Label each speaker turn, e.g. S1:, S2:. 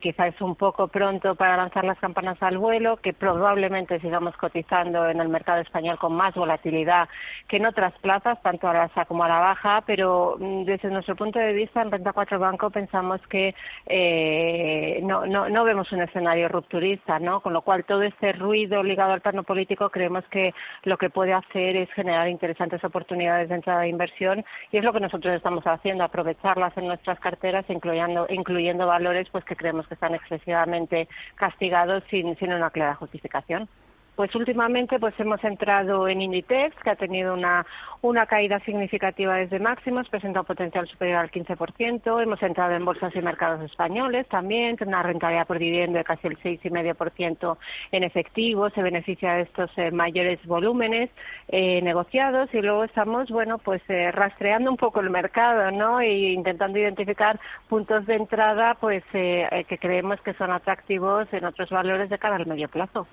S1: quizá es un poco pronto para lanzar las campanas al vuelo, que probablemente sigamos cotizando en el mercado español con más volatilidad que en otras plazas, tanto a la alza como a la baja, pero mm, desde nuestro punto de vista en Renta 4 Banco pensamos que eh, no, no, no vemos un escenario rupturista, ¿no? Con lo cual todo este ruido ligado al plano político creemos que lo que puede hacer es generar interesantes oportunidades de entrada de inversión y es lo que nosotros estamos haciendo, aprovecharlas en nuestras carteras, incluyendo, incluyendo valores pues que creemos que están excesivamente castigados sin, sin una clara justificación. Pues últimamente pues hemos entrado en Inditex, que ha tenido una, una caída significativa desde máximos, presenta un potencial superior al 15%. Hemos entrado en bolsas y mercados españoles también, tiene una rentabilidad por dividendo de casi el 6,5% en efectivo, se beneficia de estos eh, mayores volúmenes eh, negociados y luego estamos, bueno, pues eh, rastreando un poco el mercado, ¿no? E intentando identificar puntos de entrada, pues que creemos que son atractivos en otros valores de cara al medio plazo.